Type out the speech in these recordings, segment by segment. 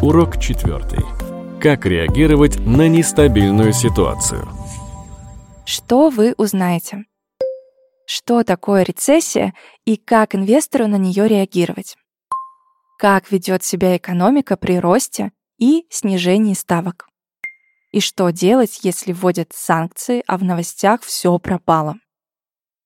Урок четвертый. Как реагировать на нестабильную ситуацию? Что вы узнаете? Что такое рецессия и как инвестору на нее реагировать? Как ведет себя экономика при росте и снижении ставок? И что делать, если вводят санкции, а в новостях все пропало?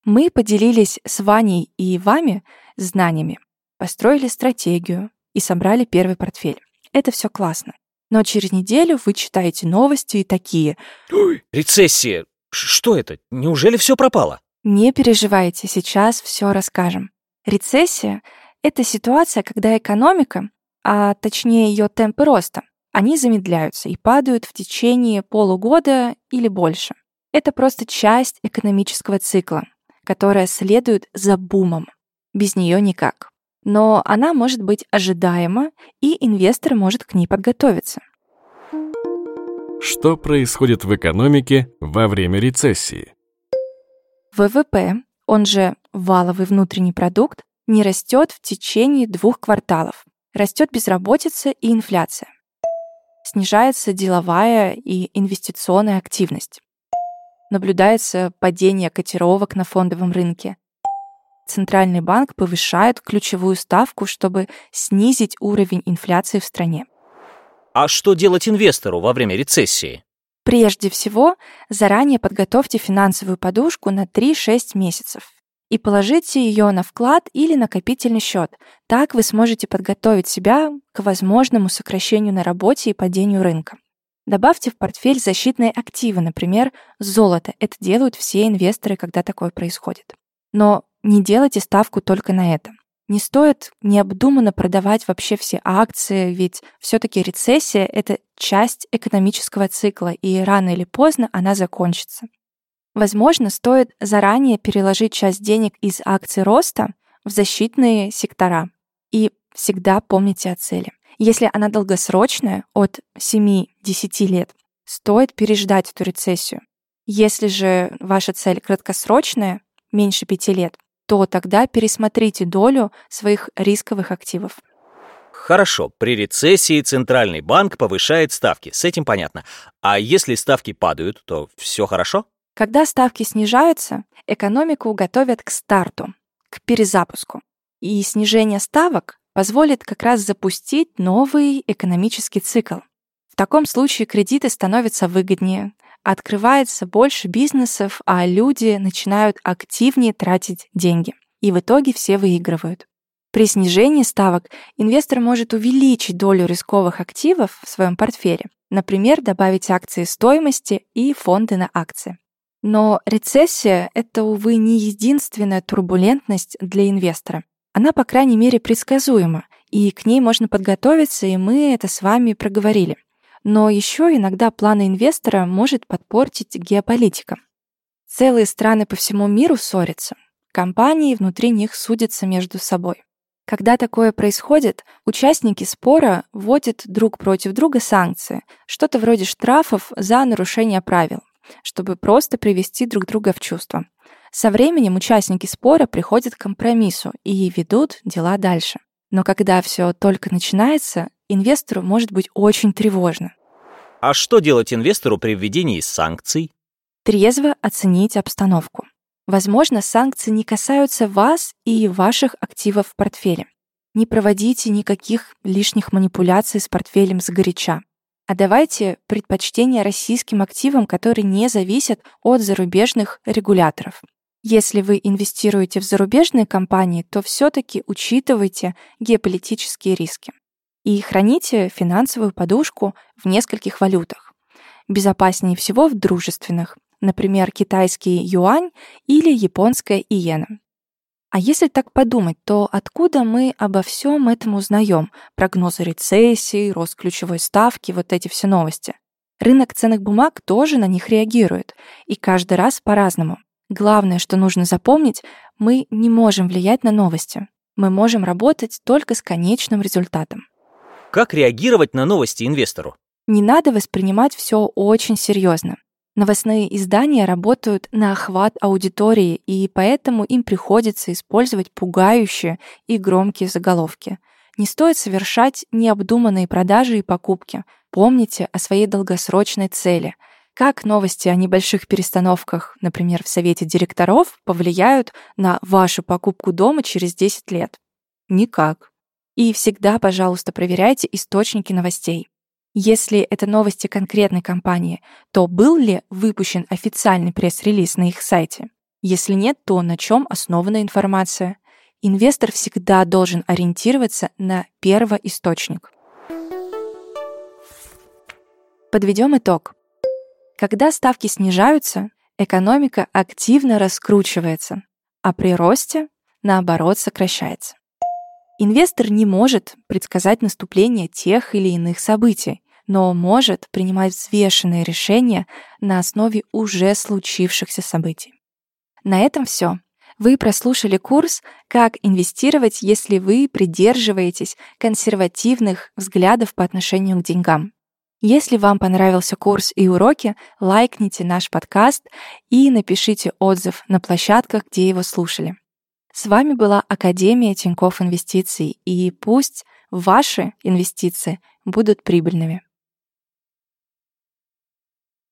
Мы поделились с Ваней и вами знаниями, построили стратегию и собрали первый портфель. Это все классно. Но через неделю вы читаете новости и такие. Ой, рецессия! Что это? Неужели все пропало? Не переживайте, сейчас все расскажем. Рецессия — это ситуация, когда экономика, а точнее ее темпы роста, они замедляются и падают в течение полугода или больше. Это просто часть экономического цикла, которая следует за бумом. Без нее никак. Но она может быть ожидаема, и инвестор может к ней подготовиться. Что происходит в экономике во время рецессии? ВВП, он же валовый внутренний продукт, не растет в течение двух кварталов. Растет безработица и инфляция. Снижается деловая и инвестиционная активность наблюдается падение котировок на фондовом рынке. Центральный банк повышает ключевую ставку, чтобы снизить уровень инфляции в стране. А что делать инвестору во время рецессии? Прежде всего, заранее подготовьте финансовую подушку на 3-6 месяцев и положите ее на вклад или накопительный счет. Так вы сможете подготовить себя к возможному сокращению на работе и падению рынка. Добавьте в портфель защитные активы, например, золото. Это делают все инвесторы, когда такое происходит. Но не делайте ставку только на это. Не стоит необдуманно продавать вообще все акции, ведь все-таки рецессия — это часть экономического цикла, и рано или поздно она закончится. Возможно, стоит заранее переложить часть денег из акций роста в защитные сектора. И всегда помните о цели. Если она долгосрочная, от 7-10 лет, стоит переждать эту рецессию. Если же ваша цель краткосрочная, меньше 5 лет, то тогда пересмотрите долю своих рисковых активов. Хорошо, при рецессии Центральный банк повышает ставки, с этим понятно. А если ставки падают, то все хорошо? Когда ставки снижаются, экономику готовят к старту, к перезапуску. И снижение ставок позволит как раз запустить новый экономический цикл. В таком случае кредиты становятся выгоднее, открывается больше бизнесов, а люди начинают активнее тратить деньги. И в итоге все выигрывают. При снижении ставок инвестор может увеличить долю рисковых активов в своем портфеле, например, добавить акции стоимости и фонды на акции. Но рецессия — это, увы, не единственная турбулентность для инвестора. Она, по крайней мере, предсказуема, и к ней можно подготовиться, и мы это с вами проговорили. Но еще иногда планы инвестора может подпортить геополитика. Целые страны по всему миру ссорятся, компании внутри них судятся между собой. Когда такое происходит, участники спора вводят друг против друга санкции, что-то вроде штрафов за нарушение правил, чтобы просто привести друг друга в чувство. Со временем участники спора приходят к компромиссу и ведут дела дальше. Но когда все только начинается, инвестору может быть очень тревожно. А что делать инвестору при введении санкций? Трезво оценить обстановку. Возможно, санкции не касаются вас и ваших активов в портфеле. Не проводите никаких лишних манипуляций с портфелем сгоряча. А давайте предпочтение российским активам, которые не зависят от зарубежных регуляторов. Если вы инвестируете в зарубежные компании, то все-таки учитывайте геополитические риски и храните финансовую подушку в нескольких валютах. Безопаснее всего в дружественных, например, китайский юань или японская иена. А если так подумать, то откуда мы обо всем этом узнаем? Прогнозы рецессии, рост ключевой ставки, вот эти все новости. Рынок ценных бумаг тоже на них реагирует, и каждый раз по-разному. Главное, что нужно запомнить, мы не можем влиять на новости. Мы можем работать только с конечным результатом. Как реагировать на новости инвестору? Не надо воспринимать все очень серьезно. Новостные издания работают на охват аудитории, и поэтому им приходится использовать пугающие и громкие заголовки. Не стоит совершать необдуманные продажи и покупки. Помните о своей долгосрочной цели. Как новости о небольших перестановках, например, в совете директоров, повлияют на вашу покупку дома через 10 лет? Никак. И всегда, пожалуйста, проверяйте источники новостей. Если это новости конкретной компании, то был ли выпущен официальный пресс-релиз на их сайте? Если нет, то на чем основана информация? Инвестор всегда должен ориентироваться на первоисточник. Подведем итог. Когда ставки снижаются, экономика активно раскручивается, а при росте, наоборот, сокращается. Инвестор не может предсказать наступление тех или иных событий, но может принимать взвешенные решения на основе уже случившихся событий. На этом все. Вы прослушали курс «Как инвестировать, если вы придерживаетесь консервативных взглядов по отношению к деньгам». Если вам понравился курс и уроки, лайкните наш подкаст и напишите отзыв на площадках, где его слушали. С вами была Академия Тинькофф Инвестиций, и пусть ваши инвестиции будут прибыльными.